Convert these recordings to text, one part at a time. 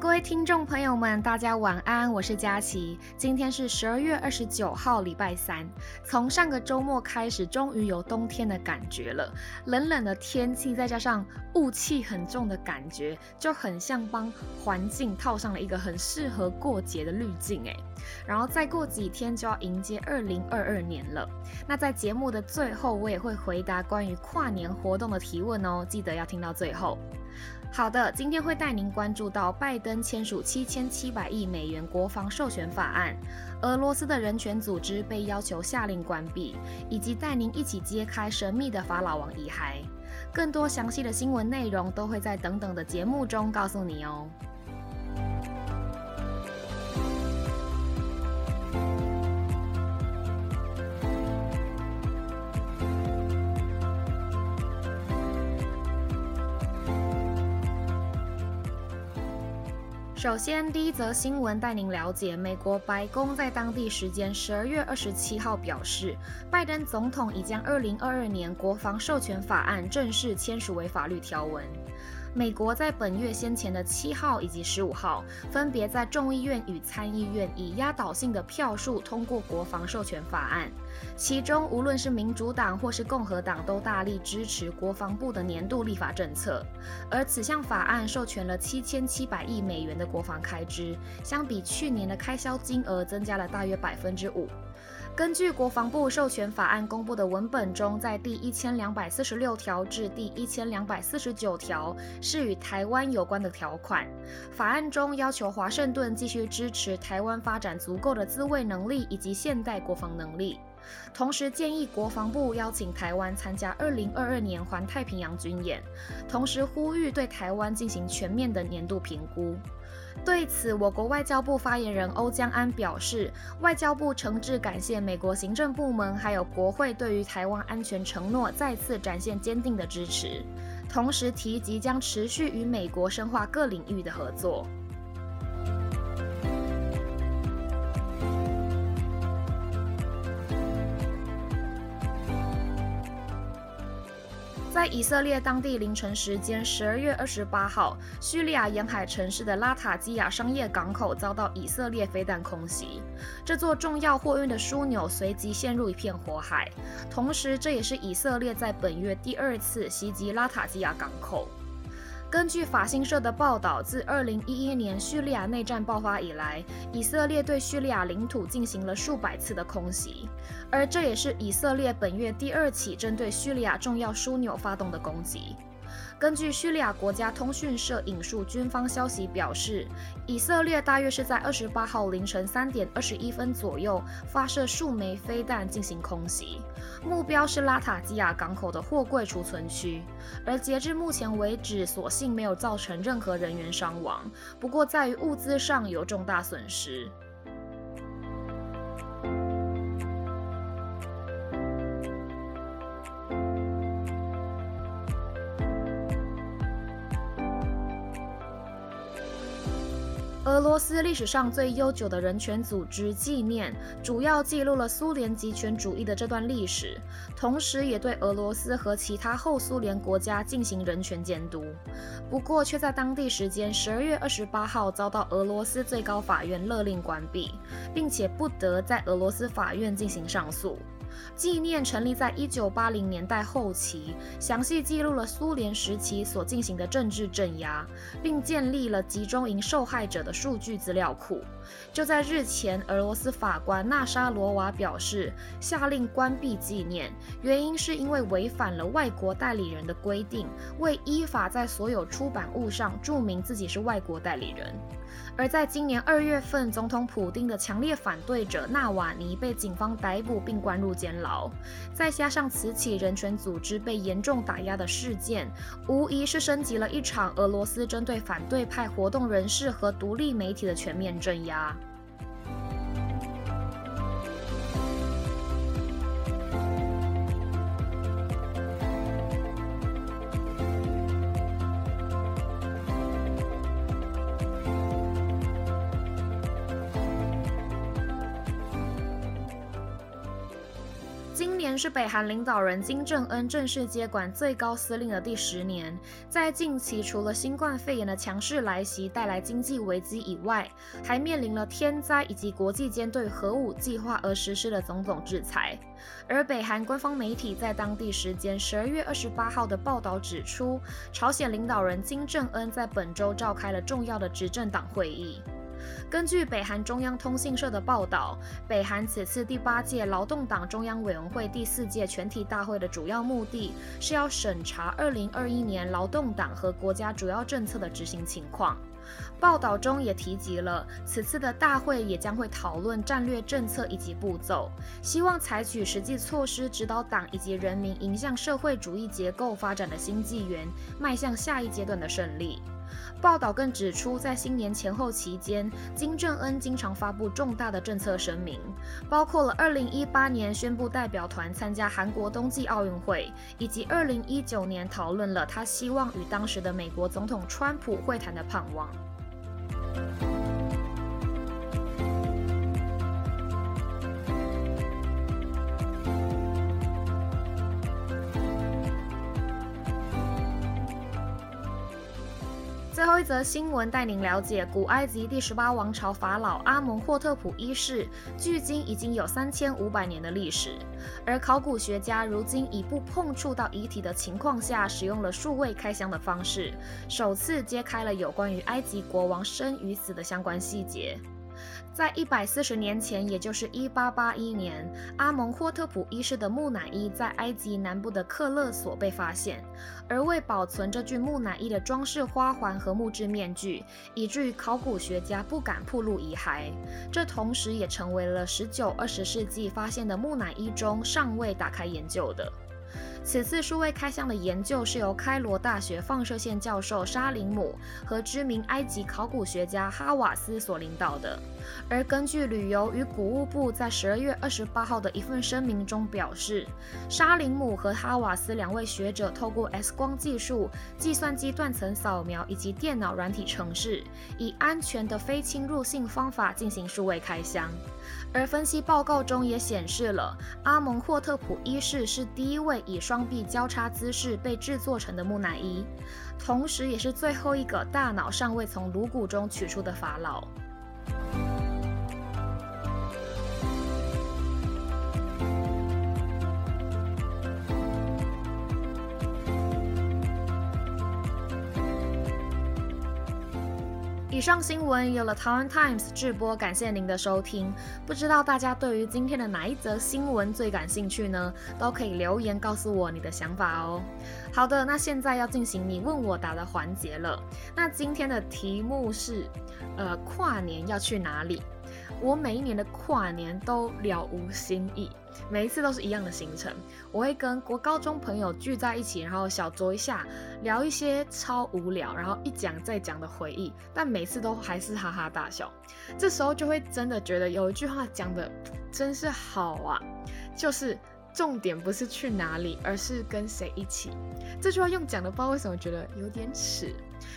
各位听众朋友们，大家晚安，我是佳琪。今天是十二月二十九号，礼拜三。从上个周末开始，终于有冬天的感觉了。冷冷的天气，再加上雾气很重的感觉，就很像帮环境套上了一个很适合过节的滤镜诶。然后再过几天就要迎接二零二二年了。那在节目的最后，我也会回答关于跨年活动的提问哦，记得要听到最后。好的，今天会带您关注到拜登签署七千七百亿美元国防授权法案，俄罗斯的人权组织被要求下令关闭，以及带您一起揭开神秘的法老王遗骸。更多详细的新闻内容都会在等等的节目中告诉你哦。首先，第一则新闻带您了解，美国白宫在当地时间十二月二十七号表示，拜登总统已将二零二二年国防授权法案正式签署为法律条文。美国在本月先前的七号以及十五号，分别在众议院与参议院以压倒性的票数通过国防授权法案。其中，无论是民主党或是共和党，都大力支持国防部的年度立法政策。而此项法案授权了七千七百亿美元的国防开支，相比去年的开销金额增加了大约百分之五。根据国防部授权法案公布的文本中，在第一千两百四十六条至第一千两百四十九条是与台湾有关的条款。法案中要求华盛顿继续支持台湾发展足够的自卫能力以及现代国防能力，同时建议国防部邀请台湾参加二零二二年环太平洋军演，同时呼吁对台湾进行全面的年度评估。对此，我国外交部发言人欧江安表示，外交部诚挚感谢美国行政部门还有国会对于台湾安全承诺再次展现坚定的支持，同时提及将持续与美国深化各领域的合作。在以色列当地凌晨时间十二月二十八号，叙利亚沿海城市的拉塔基亚商业港口遭到以色列飞弹空袭，这座重要货运的枢纽随即陷入一片火海。同时，这也是以色列在本月第二次袭击拉塔基亚港口。根据法新社的报道，自2011年叙利亚内战爆发以来，以色列对叙利亚领土进行了数百次的空袭，而这也是以色列本月第二起针对叙利亚重要枢纽发动的攻击。根据叙利亚国家通讯社引述军方消息表示，以色列大约是在二十八号凌晨三点二十一分左右发射数枚飞弹进行空袭，目标是拉塔基亚港口的货柜储存区。而截至目前为止，所幸没有造成任何人员伤亡，不过在于物资上有重大损失。俄罗斯历史上最悠久的人权组织纪念，主要记录了苏联极权主义的这段历史，同时也对俄罗斯和其他后苏联国家进行人权监督。不过，却在当地时间十二月二十八号遭到俄罗斯最高法院勒令关闭，并且不得在俄罗斯法院进行上诉。纪念成立在一九八零年代后期，详细记录了苏联时期所进行的政治镇压，并建立了集中营受害者的数据资料库。就在日前，俄罗斯法官纳沙罗娃表示，下令关闭纪念，原因是因为违反了外国代理人的规定，未依法在所有出版物上注明自己是外国代理人。而在今年二月份，总统普京的强烈反对者纳瓦尼被警方逮捕并关入监牢，再加上此起人权组织被严重打压的事件，无疑是升级了一场俄罗斯针对反对派活动人士和独立媒体的全面镇压。年是北韩领导人金正恩正式接管最高司令的第十年。在近期，除了新冠肺炎的强势来袭带来经济危机以外，还面临了天灾以及国际间对核武计划而实施的种种制裁。而北韩官方媒体在当地时间十二月二十八号的报道指出，朝鲜领导人金正恩在本周召开了重要的执政党会议。根据北韩中央通信社的报道，北韩此次第八届劳动党中央委员会第四届全体大会的主要目的是要审查二零二一年劳动党和国家主要政策的执行情况。报道中也提及了，此次的大会也将会讨论战略政策以及步骤，希望采取实际措施指导党以及人民迎向社会主义结构发展的新纪元，迈向下一阶段的胜利。报道更指出，在新年前后期间，金正恩经常发布重大的政策声明，包括了2018年宣布代表团参加韩国冬季奥运会，以及2019年讨论了他希望与当时的美国总统川普会谈的盼望。一则新闻带您了解，古埃及第十八王朝法老阿蒙霍特普一世，距今已经有三千五百年的历史。而考古学家如今以不碰触到遗体的情况下，使用了数位开箱的方式，首次揭开了有关于埃及国王生与死的相关细节。在一百四十年前，也就是一八八一年，阿蒙霍特普一世的木乃伊在埃及南部的克勒索被发现。而为保存这具木乃伊的装饰花环和木质面具，以至于考古学家不敢暴露遗骸。这同时也成为了十九、二十世纪发现的木乃伊中尚未打开研究的。此次数位开箱的研究是由开罗大学放射线教授沙林姆和知名埃及考古学家哈瓦斯所领导的。而根据旅游与古物部在十二月二十八号的一份声明中表示，沙林姆和哈瓦斯两位学者透过 X 光技术、计算机断层扫描以及电脑软体程式，以安全的非侵入性方法进行数位开箱。而分析报告中也显示了，阿蒙霍特普一世是第一位以双臂交叉姿势被制作成的木乃伊，同时也是最后一个大脑尚未从颅骨中取出的法老。以上新闻有了台湾 Times 制播，感谢您的收听。不知道大家对于今天的哪一则新闻最感兴趣呢？都可以留言告诉我你的想法哦。好的，那现在要进行你问我答的环节了。那今天的题目是，呃，跨年要去哪里？我每一年的跨年都了无新意，每一次都是一样的行程。我会跟国高中朋友聚在一起，然后小酌一下，聊一些超无聊，然后一讲再讲的回忆，但每次都还是哈哈大笑。这时候就会真的觉得有一句话讲的真是好啊，就是重点不是去哪里，而是跟谁一起。这句话用讲的，不知道为什么觉得有点耻。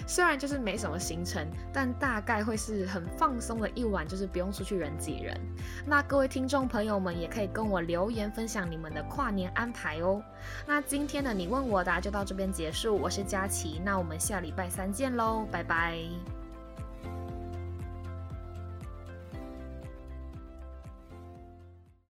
虽然就是没什么行程，但大概会是很放松的一晚，就是不用出去人挤人。那各位听众朋友们也可以跟我留言分享你们的跨年安排哦。那今天的你问我答就到这边结束，我是佳琪，那我们下礼拜三见喽，拜拜。